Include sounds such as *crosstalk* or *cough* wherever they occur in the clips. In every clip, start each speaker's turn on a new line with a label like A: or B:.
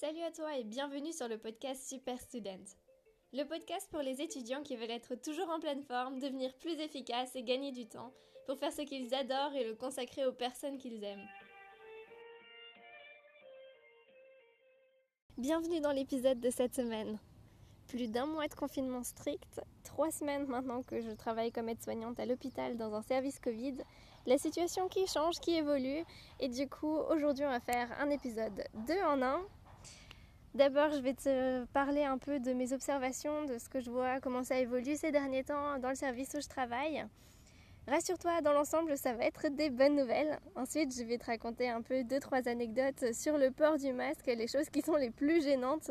A: Salut à toi et bienvenue sur le podcast Super Student. Le podcast pour les étudiants qui veulent être toujours en pleine forme, devenir plus efficaces et gagner du temps pour faire ce qu'ils adorent et le consacrer aux personnes qu'ils aiment. Bienvenue dans l'épisode de cette semaine. Plus d'un mois de confinement strict, trois semaines maintenant que je travaille comme aide-soignante à l'hôpital dans un service Covid, la situation qui change, qui évolue, et du coup aujourd'hui on va faire un épisode 2 en 1 D'abord, je vais te parler un peu de mes observations, de ce que je vois, comment ça évolue ces derniers temps dans le service où je travaille. Rassure-toi, dans l'ensemble, ça va être des bonnes nouvelles. Ensuite, je vais te raconter un peu deux, trois anecdotes sur le port du masque, les choses qui sont les plus gênantes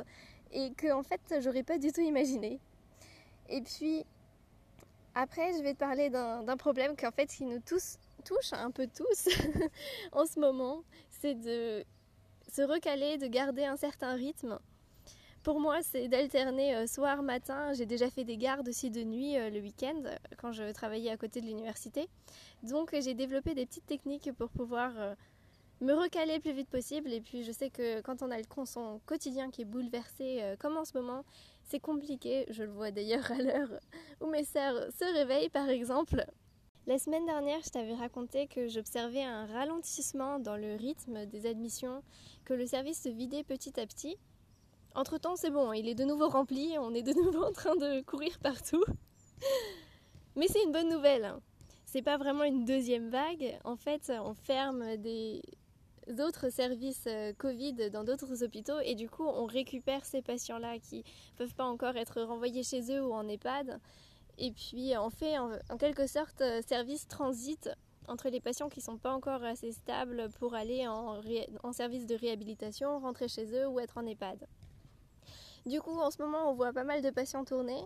A: et que, en fait, j'aurais pas du tout imaginé. Et puis, après, je vais te parler d'un problème qu'en fait, qui nous touche un peu tous *laughs* en ce moment. C'est de se recaler, de garder un certain rythme. Pour moi, c'est d'alterner euh, soir, matin. J'ai déjà fait des gardes aussi de nuit euh, le week-end quand je travaillais à côté de l'université. Donc j'ai développé des petites techniques pour pouvoir euh, me recaler le plus vite possible. Et puis je sais que quand on a le son quotidien qui est bouleversé, comme en ce moment, c'est compliqué. Je le vois d'ailleurs à l'heure où mes sœurs se réveillent par exemple. La semaine dernière, je t'avais raconté que j'observais un ralentissement dans le rythme des admissions, que le service se vidait petit à petit. Entre-temps, c'est bon, il est de nouveau rempli, on est de nouveau en train de courir partout. Mais c'est une bonne nouvelle. C'est pas vraiment une deuxième vague. En fait, on ferme des autres services euh, Covid dans d'autres hôpitaux et du coup, on récupère ces patients-là qui peuvent pas encore être renvoyés chez eux ou en EHPAD et puis on fait en, quelque sorte euh, service transit entre les patients qui ne sont pas encore assez stables pour aller en, service de réhabilitation, rentrer chez eux ou être en EHPAD. Du coup, en ce moment, on voit pas mal de patients tourner,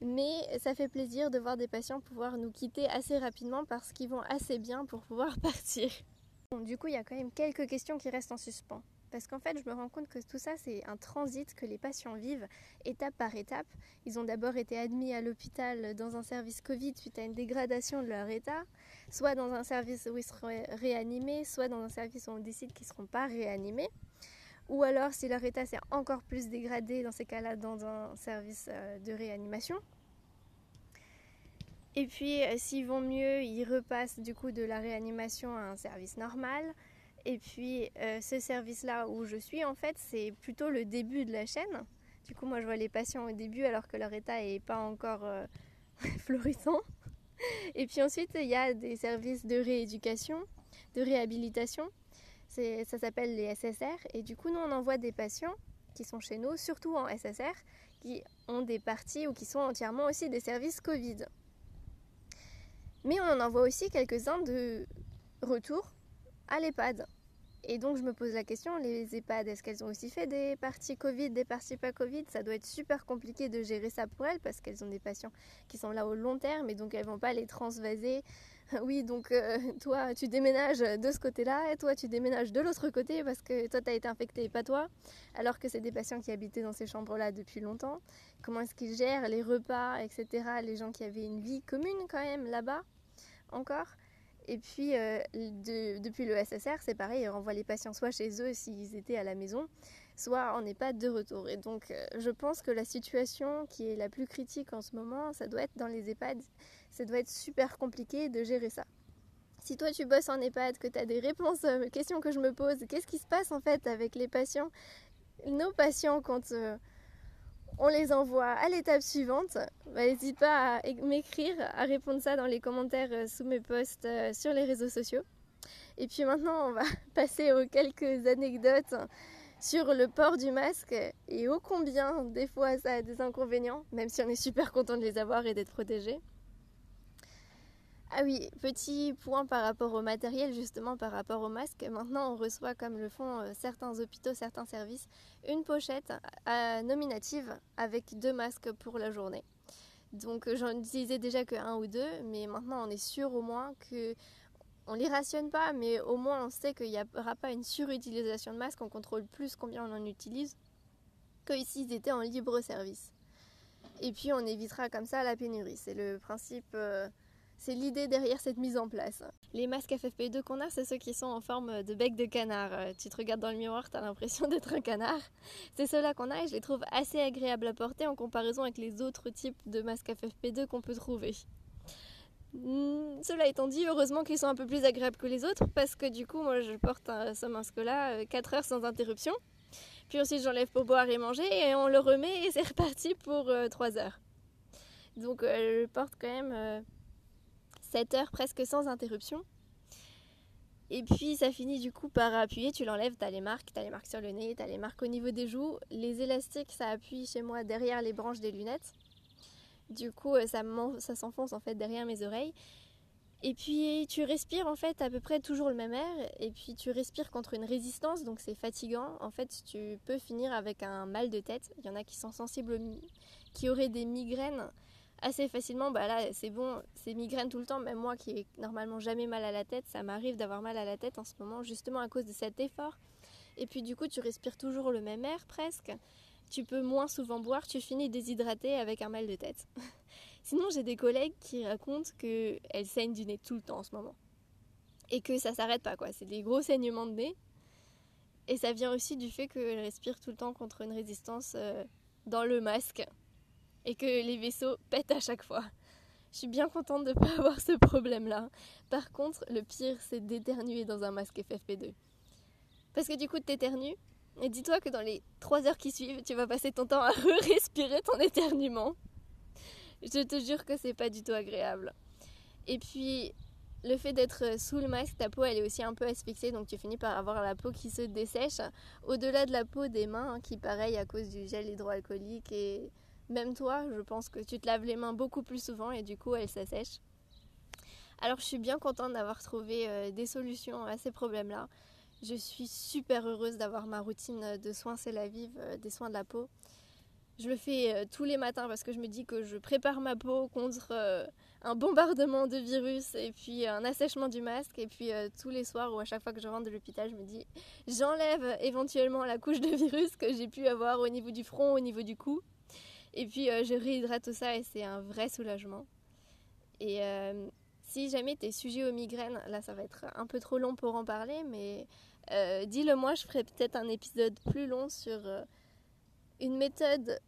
A: mais ça fait plaisir de voir des patients pouvoir nous quitter assez rapidement parce qu'ils vont assez bien pour pouvoir *laughs* partir. Du coup, il y a quand même quelques questions qui restent en suspens. Parce qu'en fait, je me rends compte que tout ça, c'est un transit que les patients vivent étape par étape. Ils ont d'abord été admis à l'hôpital dans un service Covid suite à une dégradation de leur état, soit dans un service où ils seront réanimés, soit dans un service où on décide qu'ils ne seront pas réanimés. Ou alors, si leur état s'est encore plus dégradé, dans ces cas-là, dans un service euh, de réanimation. Et puis, euh, s'ils vont mieux, ils repassent du coup de la réanimation à un service normal. Et puis euh, ce service-là où je suis, en fait, c'est plutôt le début de la chaîne. Du coup, moi, je vois les patients au début alors que leur état n'est pas encore euh, *laughs* florissant. Et puis ensuite, il y a des services de rééducation, de réhabilitation. Ça s'appelle les SSR. Et du coup, nous, on envoie des patients qui sont chez nous, surtout en SSR, qui ont des parties ou qui sont entièrement aussi des services Covid. Mais on en envoie aussi quelques-uns de retour à l'EHPAD. Et donc je me pose la question, les EHPAD, est-ce qu'elles ont aussi fait des parties Covid, des parties pas Covid? Ça doit être super compliqué de gérer ça pour elles parce qu'elles ont des patients qui sont là au long terme et donc elles vont pas les transvaser. *laughs* Oui, donc euh, toi tu déménages de ce côté-là et toi tu déménages de l'autre côté parce que toi tu as été infecté et pas toi. Alors que c'est des patients qui habitaient dans ces chambres-là depuis longtemps. Comment est-ce qu'ils gèrent les repas, etc. Les gens qui avaient une vie commune quand même là-bas encore? Et puis, euh, depuis le SSR, c'est pareil, on renvoie les patients soit chez eux s'ils étaient à la maison, soit en EHPAD de retour. Et donc, euh, je pense que la situation qui est la plus critique en ce moment, ça doit être dans les EHPAD. Ça doit être super compliqué de gérer ça. Si toi tu bosses en EHPAD, que tu as des réponses aux questions que je me pose, qu'est-ce qui se passe en fait avec les patients? Nos patients, quand euh, on les envoie à l'étape suivante. Bah, n'hésite pas à m'écrire, à répondre ça dans les commentaires euh, sous mes posts euh, sur les réseaux sociaux. Et puis maintenant, on va *laughs* passer aux quelques anecdotes sur le port du masque et ô combien des fois ça a des inconvénients, même si on est super content de les avoir et d'être protégé. Ah oui, petit point par rapport au matériel, justement par rapport au masque. Maintenant, on reçoit, comme le font euh, certains hôpitaux, certains services, une pochette euh, nominative avec deux masques pour la journée. Donc j'en utilisais déjà que un ou deux, mais maintenant on est sûr au moins que on les rationne pas, mais au moins on sait qu'il n'y aura pas une surutilisation de masques, on contrôle plus combien on en utilise que ici ils étaient en libre service. Et puis on évitera comme ça la pénurie. C'est le principe. Euh, C'est l'idée derrière cette mise en place. Les masques FFP2 qu'on a, c'est ceux qui sont en forme de bec de canard. Euh, tu te regardes dans le miroir, tu as l'impression *laughs* d'être un canard. C'est ceux-là qu'on a et je les trouve assez agréables à porter en comparaison avec les autres types de masques FFP2 qu'on peut trouver. Hmm, cela étant dit, heureusement qu'ils sont un peu plus agréables que les autres parce que du coup, moi je porte ce masque-là 4 euh, heures sans interruption. Puis ensuite, j'enlève pour boire et manger et on le remet et c'est *laughs* reparti pour 3 euh, heures. Donc, je porte quand même 7 heures presque sans interruption. Et puis ça finit du coup par appuyer, tu l'enlèves, tu as les marques, tu as les marques sur le nez, tu as les marques au niveau des joues. Les élastiques, ça appuie chez moi derrière les branches des lunettes. Du coup, euh, ça s'enfonce en fait derrière mes oreilles. Et puis tu respires en fait à peu près toujours le même air et puis tu respires contre une résistance donc c'est fatigant. En fait, tu peux finir avec un mal de tête. Il y en a qui sont sensibles, qui auraient des migraines assez facilement, bah là c'est bon, c'est migraine tout le temps, même moi qui ai normalement jamais mal à la tête, ça m'arrive d'avoir mal à la tête en ce moment justement à cause de cet effort. Et puis du coup tu respires toujours le même air presque, tu peux moins souvent boire, tu finis déshydraté avec un mal de tête. *laughs* Sinon j'ai des collègues qui racontent qu'elles saignent du nez tout le temps en ce moment. Et que ça s'arrête pas quoi, c'est des gros saignements de nez. Et ça vient aussi du fait qu'elles respirent tout le temps contre une résistance euh, dans le masque et que les vaisseaux pètent à chaque fois. Je suis bien contente de ne pas avoir ce problème-là. Par contre, le pire, c'est d'éternuer dans un masque FFP2. Parce que du coup, tu éternues, et dis-toi que dans les 3 heures qui suivent, tu vas passer ton temps à *laughs* respirer ton éternuement. Je te jure que c'est pas du tout agréable. Et puis, le fait d'être sous le masque, ta peau elle est aussi un peu asphyxiée, donc tu finis par avoir la peau qui se dessèche. Au-delà de la peau des mains, hein, qui pareil à cause du gel hydroalcoolique et même toi, je pense que tu te laves les mains beaucoup plus souvent et du coup elles s'assèchent. Alors je suis bien contente d'avoir trouvé euh, des solutions à ces problèmes-là. Je suis super heureuse d'avoir ma routine de soins C'est vive, euh, des soins de la peau. Je le fais euh, tous les matins parce que je me dis que je prépare ma peau contre un bombardement de virus et puis un assèchement du masque. Et puis tous les soirs ou à chaque fois que je rentre de l'hôpital, je me dis j'enlève éventuellement la couche de virus que j'ai pu avoir au niveau du front, au niveau du cou. Et puis euh, je réhydrate tout ça et c'est un vrai soulagement. Et euh, si jamais tu es sujet aux migraines, là ça va être un peu trop long pour en parler, mais euh, dis-le moi, je ferai peut-être un épisode plus long sur une méthode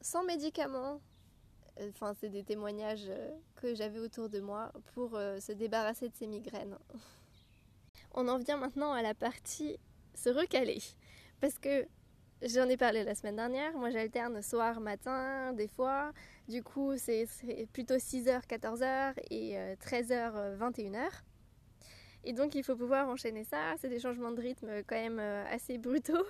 A: sans médicaments. Enfin, c'est des témoignages que j'avais autour de moi pour se débarrasser de ces migraines. *laughs* On en vient maintenant à la partie se recaler. Parce que J'en ai parlé la semaine dernière. Moi, j'alterne soir, matin, des fois. Du coup, c'est plutôt 6h, 14h et 13h, 21h. Et donc, il faut pouvoir enchaîner ça. C'est des changements de rythme quand même euh, assez brutaux.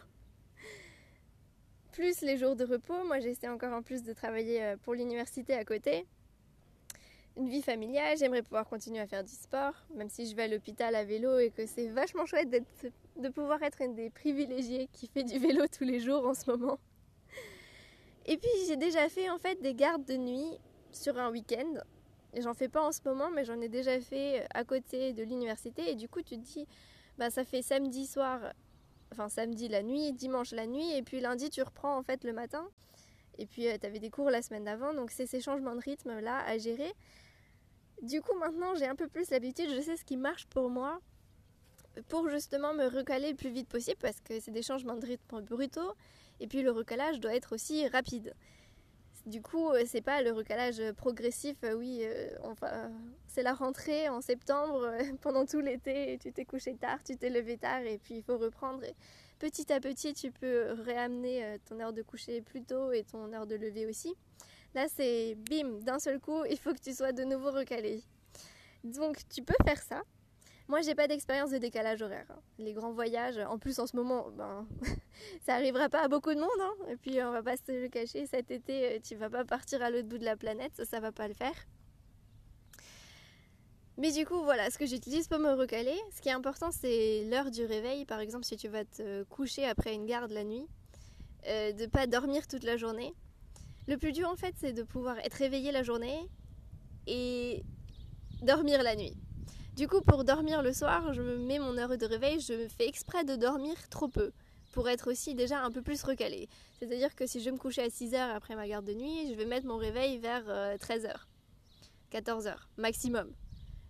A: Plus les jours de repos. Moi, j'essaie encore en plus de travailler euh, pour l'université à côté une vie familiale, j'aimerais pouvoir continuer à faire du sport, même si je vais à l'hôpital à vélo et que c'est vachement chouette de pouvoir être une des privilégiées qui fait du vélo tous les jours en ce moment. Et puis j'ai déjà fait en fait des gardes de nuit sur un week-end. J'en fais pas en ce moment, mais j'en ai déjà fait à côté de l'université. Et du coup, tu te dis, bah, ça fait samedi soir, enfin samedi la nuit, dimanche la nuit, et puis lundi tu reprends en fait le matin. Et puis euh, tu avais des cours la semaine d'avant, donc c'est ces changements de rythme là à gérer. Du coup, maintenant, j'ai un peu plus l'habitude, je sais ce qui marche pour moi pour justement me recaler le plus vite possible parce que c'est des changements de rythme brutaux et puis le recalage doit être aussi rapide. Du coup, euh, c'est pas le recalage progressif, euh, oui, euh, enfin, c'est la rentrée en septembre, *laughs* pendant tout l'été, tu t'es couché tard, tu t'es levé tard et puis il faut reprendre. Et petit à petit, tu peux réamener ton heure de coucher plus tôt et ton heure de lever aussi. Là, c'est bim, d'un seul coup, il faut que tu sois de nouveau recalé. Donc, tu peux faire ça. Moi, j'ai pas d'expérience de décalage horaire. Hein. Les grands voyages, en plus en ce moment, ben, *laughs* ça arrivera pas à beaucoup de monde. Hein. Et puis, on va pas se le cacher, cet été, euh, tu vas pas partir à l'autre bout de la planète, ça, ça va pas le faire. Mais du coup, voilà, ce que j'utilise pour me recaler, ce qui est important, c'est l'heure du réveil. Par exemple, si tu vas te coucher après une garde la nuit, euh, de pas dormir toute la journée. Le plus dur en fait, c'est de pouvoir être réveillé la journée et dormir la nuit. Du coup, pour dormir le soir, je me mets mon heure de réveil, je fais exprès de dormir trop peu pour être aussi déjà un peu plus recalé. C'est-à-dire que si je me coucher à 6h après ma garde de nuit, je vais mettre mon réveil vers 13h, euh, 14h maximum.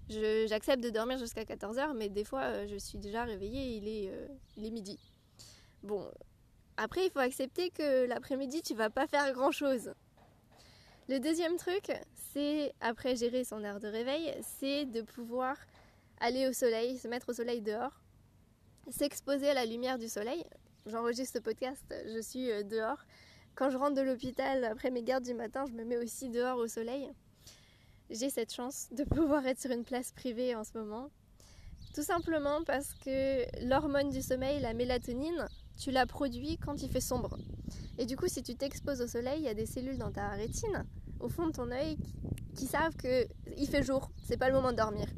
A: J'accepte de dormir jusqu'à 14h, mais des fois, euh, je suis déjà réveillée, il est, euh, il est midi. Bon, après, il faut accepter que l'après-midi, tu vas pas faire grand-chose. Le deuxième truc, c'est, après gérer son heure de réveil, c'est de pouvoir aller au soleil, se mettre au soleil dehors, s'exposer à la lumière du soleil. J'enregistre ce podcast, je suis euh, dehors. Quand je rentre de l'hôpital après mes gardes du matin, je me mets aussi dehors au soleil. J'ai cette chance de pouvoir être sur une place privée en ce moment. Tout simplement parce que l'hormone du sommeil, la mélatonine, tu la produis quand il fait sombre. Et du coup, si tu t'exposes au soleil, il y a des cellules dans ta rétine, au fond de ton œil, qui, savent qu'il fait jour, c'est pas le moment de dormir.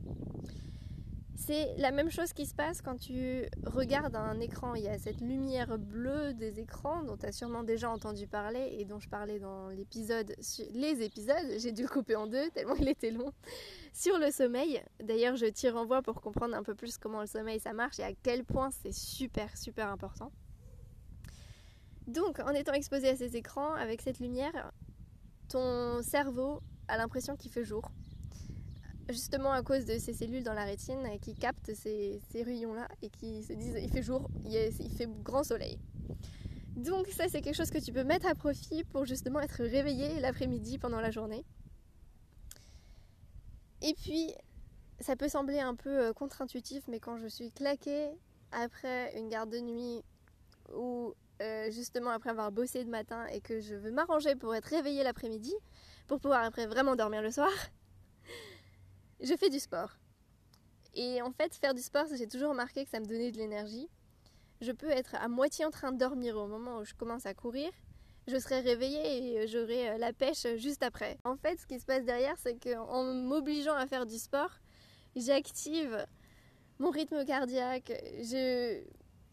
A: C'est la même chose qui se passe quand tu regardes un écran. Il y a cette lumière bleue des écrans dont tu as sûrement déjà entendu parler et dont je parlais dans l'épisode, les épisodes, j'ai dû le couper en deux tellement il était long, sur le sommeil. D'ailleurs, je t'y renvoie pour comprendre un peu plus comment le sommeil ça marche et à quel point c'est super super important. Donc, en étant exposé à ces écrans, avec cette lumière, ton cerveau a l'impression qu'il fait jour. Justement à cause de ces cellules dans la rétine qui captent ces, rayons-là et qui se disent il fait jour, il, fait grand soleil. Donc ça c'est quelque chose que tu peux mettre à profit pour justement être réveillé l'après-midi pendant la journée. Et puis ça peut sembler un peu euh, contre-intuitif mais quand je suis claquée après une garde de nuit ou euh, justement après avoir bossé de matin et que je veux m'arranger pour être réveillée l'après-midi, pour pouvoir après vraiment dormir le soir, je fais du sport. Et en fait, faire du sport, j'ai toujours remarqué que ça me donnait de l'énergie. Je peux être à moitié en train de dormir au moment où je commence à courir. Je serai réveillée et j'aurai euh, la pêche juste après. En fait, ce qui se passe derrière, c'est qu'en m'obligeant à faire du sport, j'active mon rythme cardiaque, je,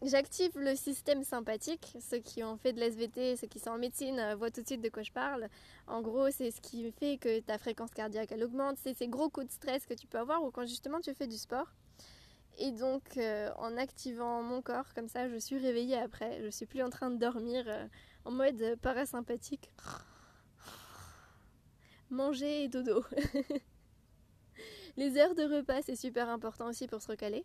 A: J'active le système sympathique. Ceux qui ont fait de l'SVT, ceux qui sont en médecine euh, voient tout de suite de quoi je parle. En gros, c'est ce qui fait que ta fréquence cardiaque elle augmente. C'est ces gros coups de stress que tu peux avoir ou quand justement tu fais du sport. Et donc, euh, en activant mon corps comme ça, je suis réveillée après. Je suis plus en train de dormir euh, en mode parasympathique. Manger et dodo. *laughs* Les heures de repas, c'est super important aussi pour se recaler.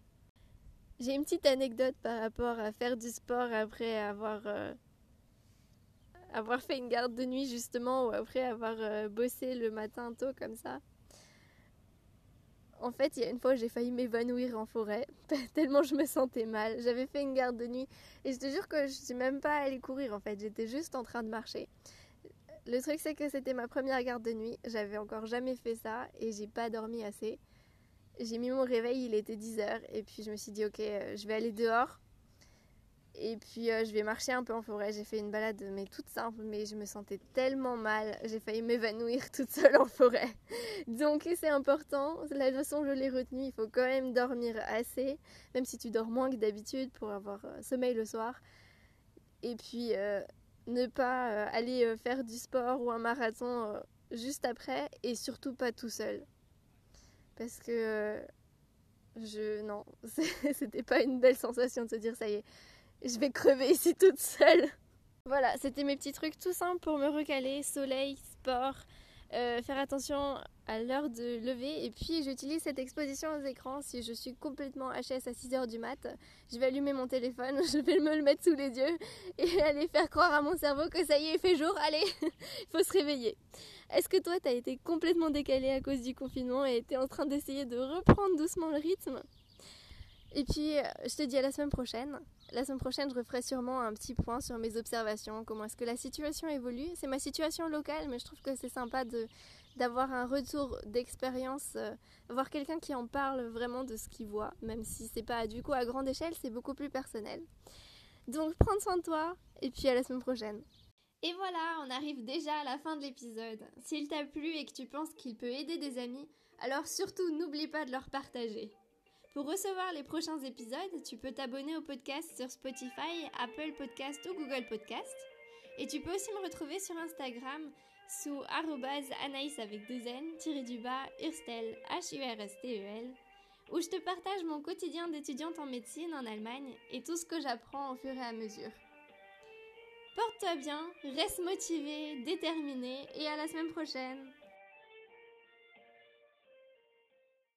A: J'ai une petite anecdote par rapport à faire du sport après avoir, euh, fait une garde de nuit justement ou après avoir euh, bossé le matin tôt comme ça. En fait, il y a une fois, j'ai failli m'évanouir en forêt, *laughs* tellement je me sentais mal. J'avais fait une garde de nuit et je te jure que je suis même pas allée courir en fait, j'étais juste en train de marcher. Le truc, c'est que c'était ma première garde de nuit, j'avais encore jamais fait ça et j'ai pas dormi assez. J'ai mis mon réveil, il était 10h, et puis je me suis dit, ok, euh, je vais aller dehors, et puis euh, je vais marcher un peu en forêt. J'ai fait une balade, mais toute simple, mais je me sentais tellement mal, j'ai failli m'évanouir *laughs* toute seule en forêt. Donc c'est important, la leçon je l'ai retenue, il faut quand même dormir assez, même si tu dors moins que d'habitude pour avoir euh, sommeil le soir. Et puis ne pas aller faire du sport ou un marathon juste après, et surtout pas tout seul parce que euh, je non, *laughs* c'était pas une belle sensation de se dire ça y est, je vais crever ici toute seule. *laughs* Voilà, c'était mes petits trucs tout simples pour me recaler, soleil, sport, euh, faire attention à l'heure de lever. Et puis j'utilise cette exposition aux écrans. Si je suis complètement HS à 6h du mat je vais allumer mon téléphone *laughs* je vais me le mettre sous les yeux et *laughs* aller faire croire à mon cerveau que ça y est il fait jour *laughs* allez il faut se réveiller. Est-ce que toi t'as été complètement décalé à cause du confinement et t'es en train d'essayer de reprendre doucement le rythme? Et puis, je te dis à la semaine prochaine. La semaine prochaine, je referai sûrement un petit point sur mes observations, comment est-ce que la situation évolue. C'est ma situation locale, mais je trouve que c'est sympa d'avoir un retour d'expérience, euh, voir quelqu'un qui en parle vraiment de ce qu'il voit, même si c'est pas du coup à grande échelle, c'est beaucoup plus personnel. Donc, prends soin de toi, et puis à la semaine prochaine. Et voilà, on arrive déjà à la fin de l'épisode. S'il t'a plu et que tu penses qu'il peut aider des amis, alors surtout n'oublie pas de leur partager. Pour recevoir les prochains épisodes, tu peux t'abonner au podcast sur Spotify, Apple Podcast ou Google Podcast. Et tu peux aussi me retrouver sur Instagram sous anaïs avec deux n, tiré du bas, urstel, H-U-R-S-T-E-L, où je te partage mon quotidien d'étudiante en médecine en Allemagne et tout ce que j'apprends au fur et à mesure. Porte-toi bien, reste motivé, déterminé et à la semaine prochaine